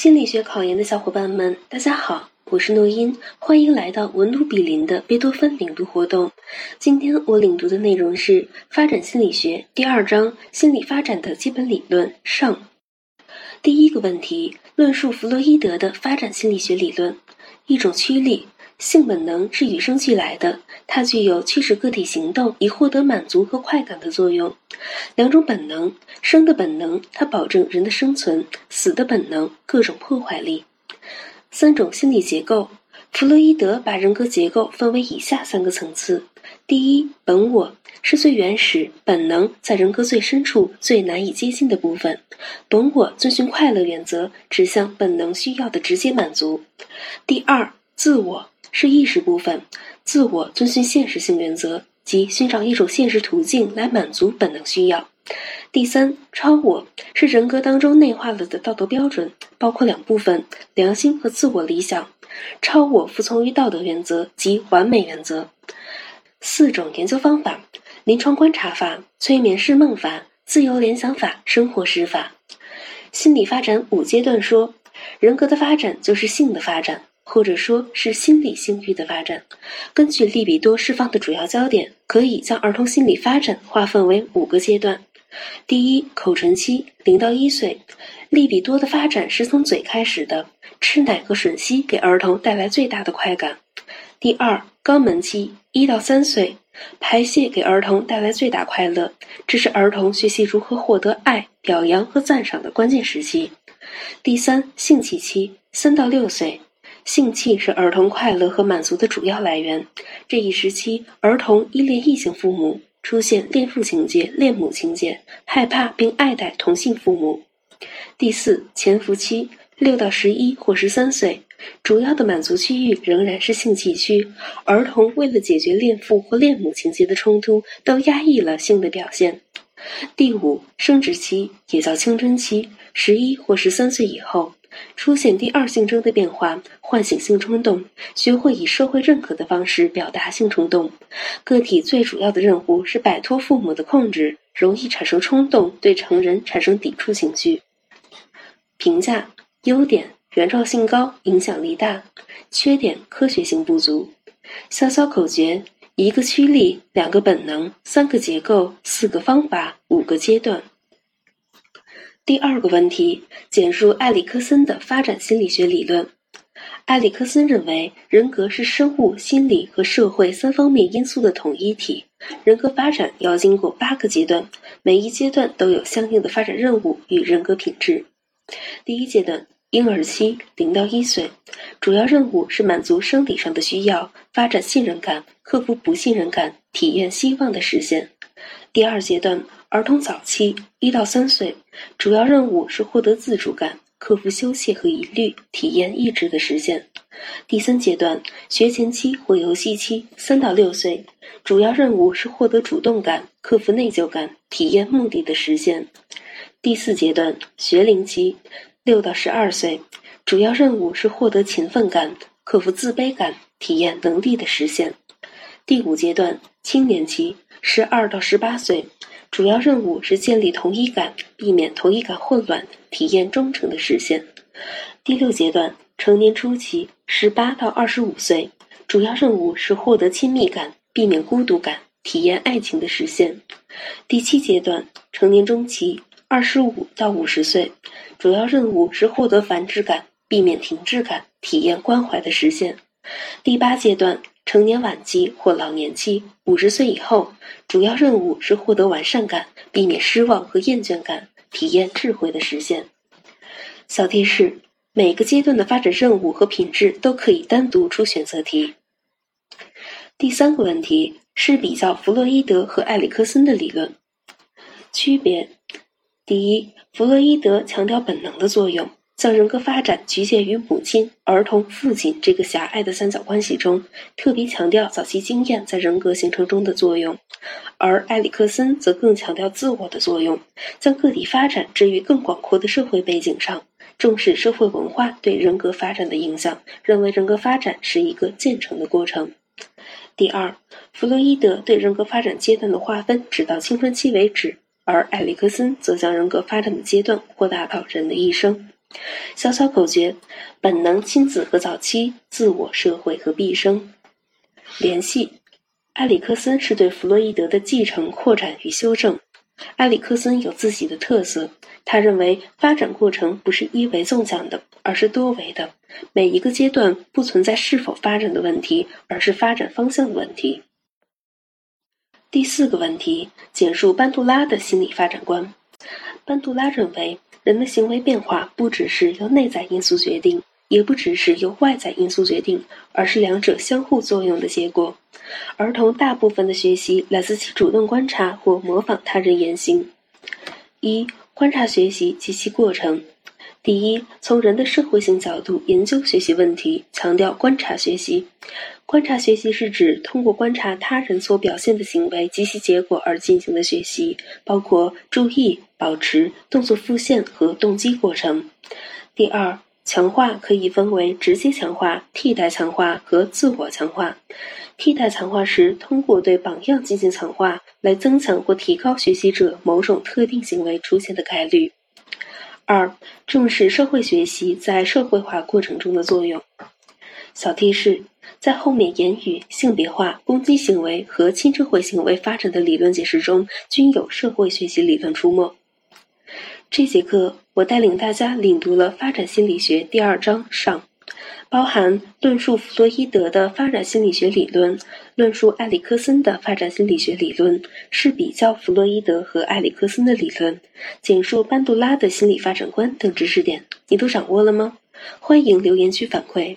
心理学考研的小伙伴们，大家好，我是诺音，欢迎来到文都比邻的贝多芬领读活动。今天我领读的内容是《发展心理学》第二章“心理发展的基本理论”上。第一个问题，论述弗洛伊德的发展心理学理论，一种驱力。性本能是与生俱来的，它具有驱使个体行动以获得满足和快感的作用。两种本能：生的本能，它保证人的生存；死的本能，各种破坏力。三种心理结构。弗洛伊德把人格结构分为以下三个层次：第一，本我是最原始、本能在人格最深处、最难以接近的部分。本我遵循快乐原则，指向本能需要的直接满足。第二，自我。是意识部分，自我遵循现实性原则，即寻找一种现实途径来满足本能需要。第三，超我是人格当中内化了的道德标准，包括两部分：良心和自我理想。超我服从于道德原则及完美原则。四种研究方法：临床观察法、催眠式梦法、自由联想法、生活实法。心理发展五阶段说，人格的发展就是性的发展。或者说是心理性欲的发展。根据利比多释放的主要焦点，可以将儿童心理发展划分为五个阶段。第一，口唇期，零到一岁，利比多的发展是从嘴开始的，吃奶和吮吸给儿童带来最大的快感。第二，肛门期，一到三岁，排泄给儿童带来最大快乐，这是儿童学习如何获得爱、表扬和赞赏的关键时期。第三，性器期，三到六岁。性器是儿童快乐和满足的主要来源。这一时期，儿童依恋异性父母，出现恋父情节、恋母情节，害怕并爱戴同性父母。第四，潜伏期六到十一或十三岁，主要的满足区域仍然是性器区。儿童为了解决恋父或恋母情节的冲突，都压抑了性的表现。第五，生殖期也叫青春期，十一或十三岁以后。出现第二性征的变化，唤醒性冲动，学会以社会认可的方式表达性冲动。个体最主要的任务是摆脱父母的控制，容易产生冲动，对成人产生抵触情绪。评价：优点：原创性高，影响力大；缺点：科学性不足。小小口诀：一个驱力，两个本能，三个结构，四个方法，五个阶段。第二个问题，简述埃里克森的发展心理学理论。埃里克森认为，人格是生物、心理和社会三方面因素的统一体。人格发展要经过八个阶段，每一阶段都有相应的发展任务与人格品质。第一阶段，婴儿期，零到一岁，主要任务是满足生理上的需要，发展信任感，克服不信任感，体验希望的实现。第二阶段。儿童早期一到三岁，主要任务是获得自主感，克服羞怯和疑虑，体验意志的实现。第三阶段学前期或游戏期三到六岁，主要任务是获得主动感，克服内疚感，体验目的的实现。第四阶段学龄期六到十二岁，主要任务是获得勤奋感，克服自卑感，体验能力的实现。第五阶段青年期十二到十八岁。主要任务是建立同一感，避免同一感混乱，体验忠诚的实现。第六阶段，成年初期，十八到二十五岁，主要任务是获得亲密感，避免孤独感，体验爱情的实现。第七阶段，成年中期，二十五到五十岁，主要任务是获得繁殖感，避免停滞感，体验关怀的实现。第八阶段。成年晚期或老年期，五十岁以后，主要任务是获得完善感，避免失望和厌倦感，体验智慧的实现。小提示：每个阶段的发展任务和品质都可以单独出选择题。第三个问题是比较弗洛伊德和埃里克森的理论区别。第一，弗洛伊德强调本能的作用。将人格发展局限于母亲、儿童、父亲这个狭隘的三角关系中，特别强调早期经验在人格形成中的作用；而埃里克森则更强调自我的作用，将个体发展置于更广阔的社会背景上，重视社会文化对人格发展的影响，认为人格发展是一个渐成的过程。第二，弗洛伊德对人格发展阶段的划分只到青春期为止，而埃里克森则将人格发展的阶段扩大到人的一生。小小口诀：本能、亲子和早期、自我、社会和毕生。联系：埃里克森是对弗洛伊德的继承、扩展与修正。埃里克森有自己的特色，他认为发展过程不是一维纵向的，而是多维的。每一个阶段不存在是否发展的问题，而是发展方向的问题。第四个问题，简述班杜拉的心理发展观。班杜拉认为，人的行为变化不只是由内在因素决定，也不只是由外在因素决定，而是两者相互作用的结果。儿童大部分的学习来自其主动观察或模仿他人言行。一、观察学习及其过程。第一，从人的社会性角度研究学习问题，强调观察学习。观察学习是指通过观察他人所表现的行为及其结果而进行的学习，包括注意、保持、动作复现和动机过程。第二，强化可以分为直接强化、替代强化和自我强化。替代强化时通过对榜样进行强化，来增强或提高学习者某种特定行为出现的概率。二、重视社会学习在社会化过程中的作用。小提示：在后面言语、性别化、攻击行为和亲社会行为发展的理论解释中，均有社会学习理论出没。这节课我带领大家领读了发展心理学第二章上。包含论述弗洛伊德的发展心理学理论，论述埃里克森的发展心理学理论，是比较弗洛伊德和埃里克森的理论，简述班杜拉的心理发展观等知识点，你都掌握了吗？欢迎留言区反馈。